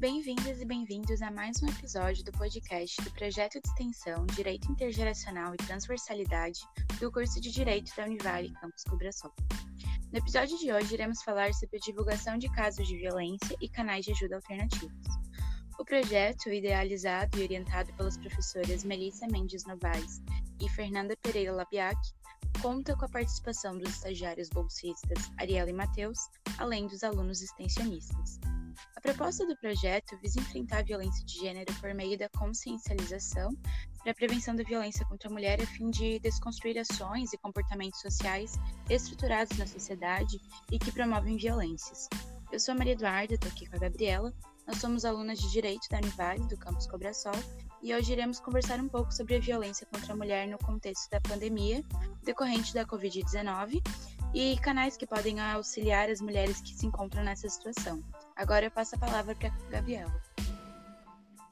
Bem-vindas e bem-vindos a mais um episódio do podcast do projeto de extensão Direito Intergeracional e Transversalidade do curso de Direito da Univale Campus Cobração. No episódio de hoje, iremos falar sobre a divulgação de casos de violência e canais de ajuda alternativos. O projeto, idealizado e orientado pelas professoras Melissa Mendes Novaes e Fernanda Pereira Labiac, conta com a participação dos estagiários bolsistas Ariela e Matheus, além dos alunos extensionistas. A proposta do projeto visa enfrentar a violência de gênero por meio da consciencialização para a prevenção da violência contra a mulher a fim de desconstruir ações e comportamentos sociais estruturados na sociedade e que promovem violências. Eu sou a Maria Eduarda, estou aqui com a Gabriela. Nós somos alunas de Direito da Univale, do campus Cobrasol, e hoje iremos conversar um pouco sobre a violência contra a mulher no contexto da pandemia decorrente da Covid-19 e canais que podem auxiliar as mulheres que se encontram nessa situação. Agora eu passo a palavra para a Gabriela.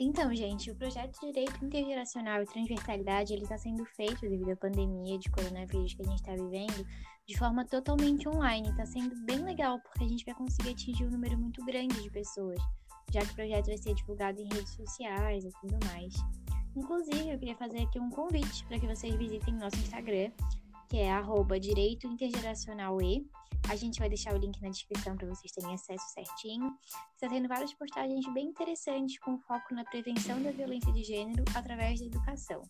Então, gente, o projeto de Direito Intergeracional e Transversalidade ele está sendo feito devido à pandemia de coronavírus que a gente está vivendo de forma totalmente online. Está sendo bem legal porque a gente vai conseguir atingir um número muito grande de pessoas, já que o projeto vai ser divulgado em redes sociais e tudo mais. Inclusive, eu queria fazer aqui um convite para que vocês visitem nosso Instagram, que é arroba Direito Intergeracional E. A gente vai deixar o link na descrição para vocês terem acesso certinho. Está tendo várias postagens bem interessantes com foco na prevenção da violência de gênero através da educação.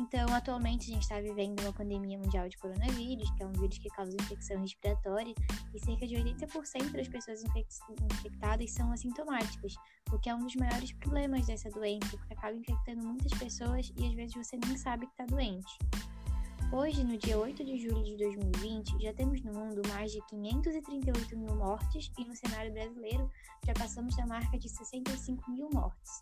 Então, atualmente a gente está vivendo uma pandemia mundial de coronavírus, que é um vírus que causa infecção respiratória, e cerca de 80% das pessoas infectadas são assintomáticas, o que é um dos maiores problemas dessa doença, porque acaba infectando muitas pessoas e às vezes você nem sabe que está doente. Hoje, no dia 8 de julho de 2020, já temos no mundo mais de 538 mil mortes e no cenário brasileiro já passamos da marca de 65 mil mortes.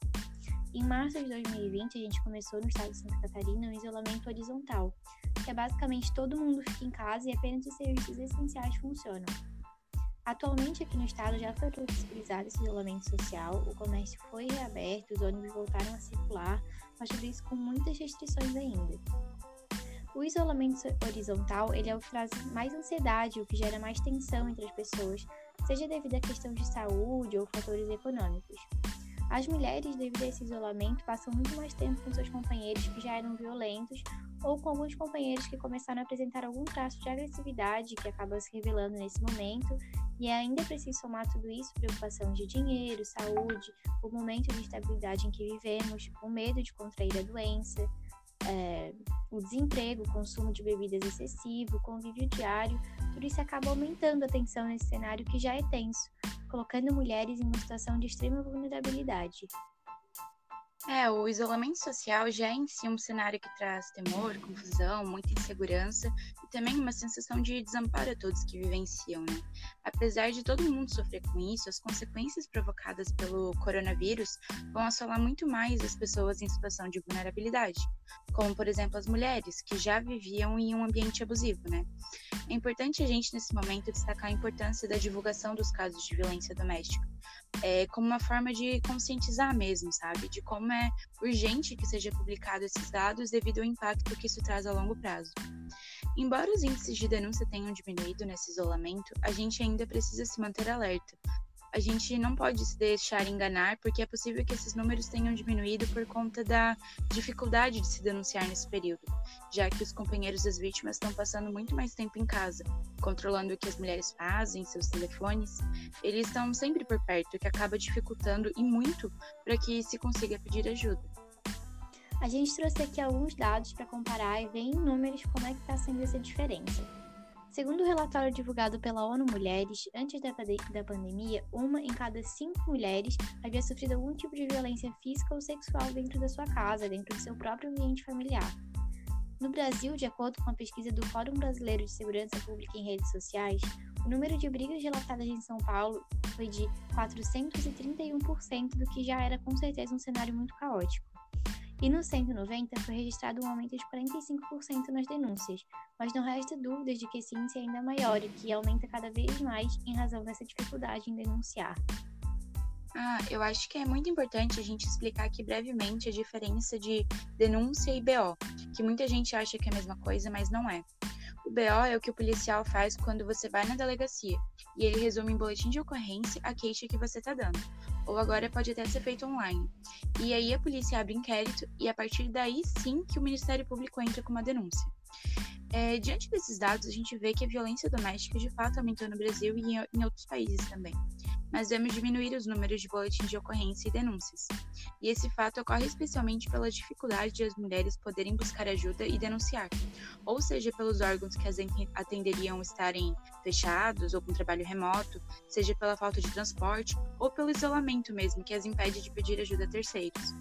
Em março de 2020, a gente começou no estado de Santa Catarina um isolamento horizontal, que é basicamente todo mundo fica em casa e apenas os serviços essenciais funcionam. Atualmente, aqui no estado já foi flexibilizado esse isolamento social, o comércio foi reaberto, os ônibus voltaram a circular, mas tudo isso com muitas restrições ainda. O isolamento horizontal ele é o que traz mais ansiedade, o que gera mais tensão entre as pessoas, seja devido a questão de saúde ou fatores econômicos. As mulheres, devido a esse isolamento, passam muito mais tempo com seus companheiros que já eram violentos ou com alguns companheiros que começaram a apresentar algum traço de agressividade que acaba se revelando nesse momento, e é ainda preciso somar tudo isso preocupação de dinheiro, saúde, o momento de instabilidade em que vivemos, o medo de contrair a doença, é, o desemprego, o consumo de bebidas excessivo, o convívio diário, tudo isso acaba aumentando a tensão nesse cenário que já é tenso, colocando mulheres em uma situação de extrema vulnerabilidade. É, o isolamento social já é em si um cenário que traz temor, confusão, muita insegurança e também uma sensação de desamparo a todos que vivenciam, né? Apesar de todo mundo sofrer com isso, as consequências provocadas pelo coronavírus vão assolar muito mais as pessoas em situação de vulnerabilidade, como, por exemplo, as mulheres, que já viviam em um ambiente abusivo, né? É importante a gente, nesse momento, destacar a importância da divulgação dos casos de violência doméstica, é, como uma forma de conscientizar mesmo, sabe? De como é urgente que seja publicado esses dados devido ao impacto que isso traz a longo prazo. Embora os índices de denúncia tenham diminuído nesse isolamento, a gente ainda precisa se manter alerta, a gente não pode se deixar enganar, porque é possível que esses números tenham diminuído por conta da dificuldade de se denunciar nesse período, já que os companheiros das vítimas estão passando muito mais tempo em casa, controlando o que as mulheres fazem, seus telefones. Eles estão sempre por perto, o que acaba dificultando e muito para que se consiga pedir ajuda. A gente trouxe aqui alguns dados para comparar e ver em números como é que está sendo essa diferença. Segundo o relatório divulgado pela ONU Mulheres, antes da, da pandemia, uma em cada cinco mulheres havia sofrido algum tipo de violência física ou sexual dentro da sua casa, dentro do seu próprio ambiente familiar. No Brasil, de acordo com a pesquisa do Fórum Brasileiro de Segurança Pública em Redes Sociais, o número de brigas relatadas em São Paulo foi de 431% do que já era com certeza um cenário muito caótico. E no 190 foi registrado um aumento de 45% nas denúncias, mas não resta dúvidas de que esse índice é ainda maior e que aumenta cada vez mais em razão dessa dificuldade em denunciar. Ah, eu acho que é muito importante a gente explicar aqui brevemente a diferença de denúncia e BO, que muita gente acha que é a mesma coisa, mas não é. O BO é o que o policial faz quando você vai na delegacia e ele resume em boletim de ocorrência a queixa que você está dando. Ou agora pode até ser feito online. E aí a polícia abre inquérito e a partir daí sim que o Ministério Público entra com uma denúncia. É, diante desses dados, a gente vê que a violência doméstica de fato aumentou no Brasil e em, em outros países também mas devemos diminuir os números de boletins de ocorrência e denúncias. E esse fato ocorre especialmente pela dificuldade de as mulheres poderem buscar ajuda e denunciar, ou seja, pelos órgãos que as atenderiam estarem fechados ou com trabalho remoto, seja pela falta de transporte ou pelo isolamento mesmo, que as impede de pedir ajuda a terceiros.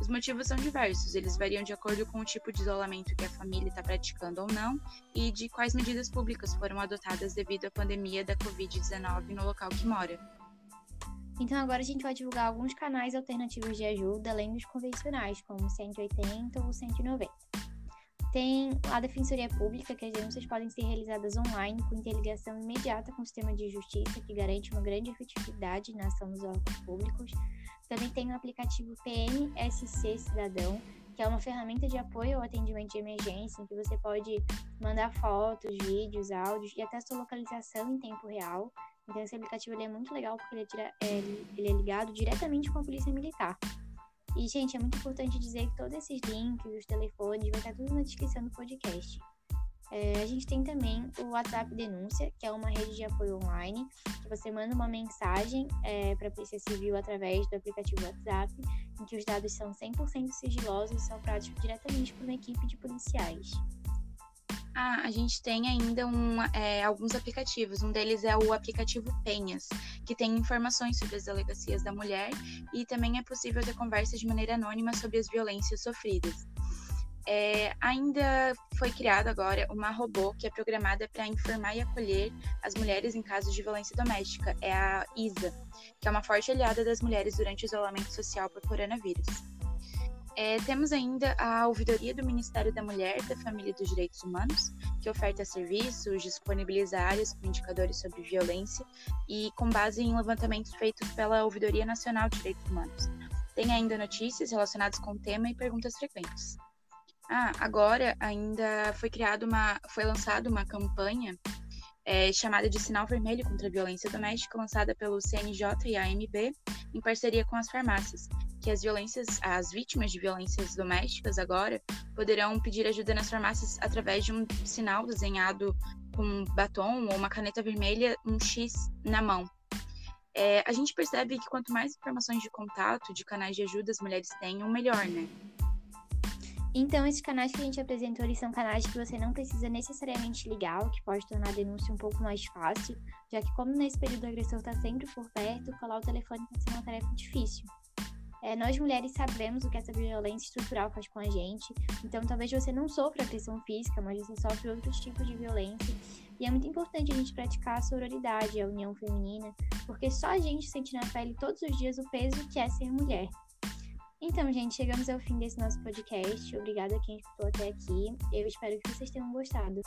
Os motivos são diversos, eles variam de acordo com o tipo de isolamento que a família está praticando ou não e de quais medidas públicas foram adotadas devido à pandemia da Covid-19 no local que mora. Então agora a gente vai divulgar alguns canais alternativos de ajuda, além dos convencionais, como 180 ou 190. Tem a Defensoria Pública, que as denúncias podem ser realizadas online com interligação imediata com o sistema de justiça, que garante uma grande efetividade na ação dos órgãos públicos. Também tem o aplicativo PMSC Cidadão, que é uma ferramenta de apoio ao atendimento de emergência, em que você pode mandar fotos, vídeos, áudios e até sua localização em tempo real. Então esse aplicativo ele é muito legal porque ele é, é, ele é ligado diretamente com a polícia militar. E, gente, é muito importante dizer que todos esses links, os telefones, vai estar tudo na descrição do podcast. É, a gente tem também o WhatsApp Denúncia, que é uma rede de apoio online, que você manda uma mensagem é, para a Polícia Civil através do aplicativo WhatsApp, em que os dados são 100% sigilosos e são práticos diretamente por uma equipe de policiais. A gente tem ainda um, é, alguns aplicativos. Um deles é o aplicativo Penhas, que tem informações sobre as delegacias da mulher e também é possível ter conversas de maneira anônima sobre as violências sofridas. É, ainda foi criado agora uma robô que é programada para informar e acolher as mulheres em casos de violência doméstica. É a ISA, que é uma forte aliada das mulheres durante o isolamento social por coronavírus. É, temos ainda a ouvidoria do Ministério da Mulher, da Família e dos Direitos Humanos, que oferta serviços, disponibiliza áreas com indicadores sobre violência e com base em levantamentos feitos pela Ouvidoria Nacional de Direitos Humanos. Tem ainda notícias relacionadas com o tema e perguntas frequentes. Ah, agora ainda foi criado uma, foi lançada uma campanha é, chamada de Sinal Vermelho contra a Violência Doméstica, lançada pelo CNJ e a AMB, em parceria com as farmácias, que as violências, as vítimas de violências domésticas agora poderão pedir ajuda nas farmácias através de um sinal desenhado com batom ou uma caneta vermelha, um X na mão. É, a gente percebe que quanto mais informações de contato, de canais de ajuda as mulheres tenham, melhor, né? Então, esses canais que a gente apresentou, eles são canais que você não precisa necessariamente ligar, o que pode tornar a denúncia um pouco mais fácil, já que como nesse período o agressor está sempre por perto, falar o telefone pode ser uma tarefa difícil. É, nós mulheres sabemos o que essa violência estrutural faz com a gente, então talvez você não sofra agressão física, mas você sofre outros tipos de violência. E é muito importante a gente praticar a sororidade, a união feminina, porque só a gente sente na pele todos os dias o peso que é ser mulher. Então, gente, chegamos ao fim desse nosso podcast. Obrigada a quem escutou até aqui. Eu espero que vocês tenham gostado.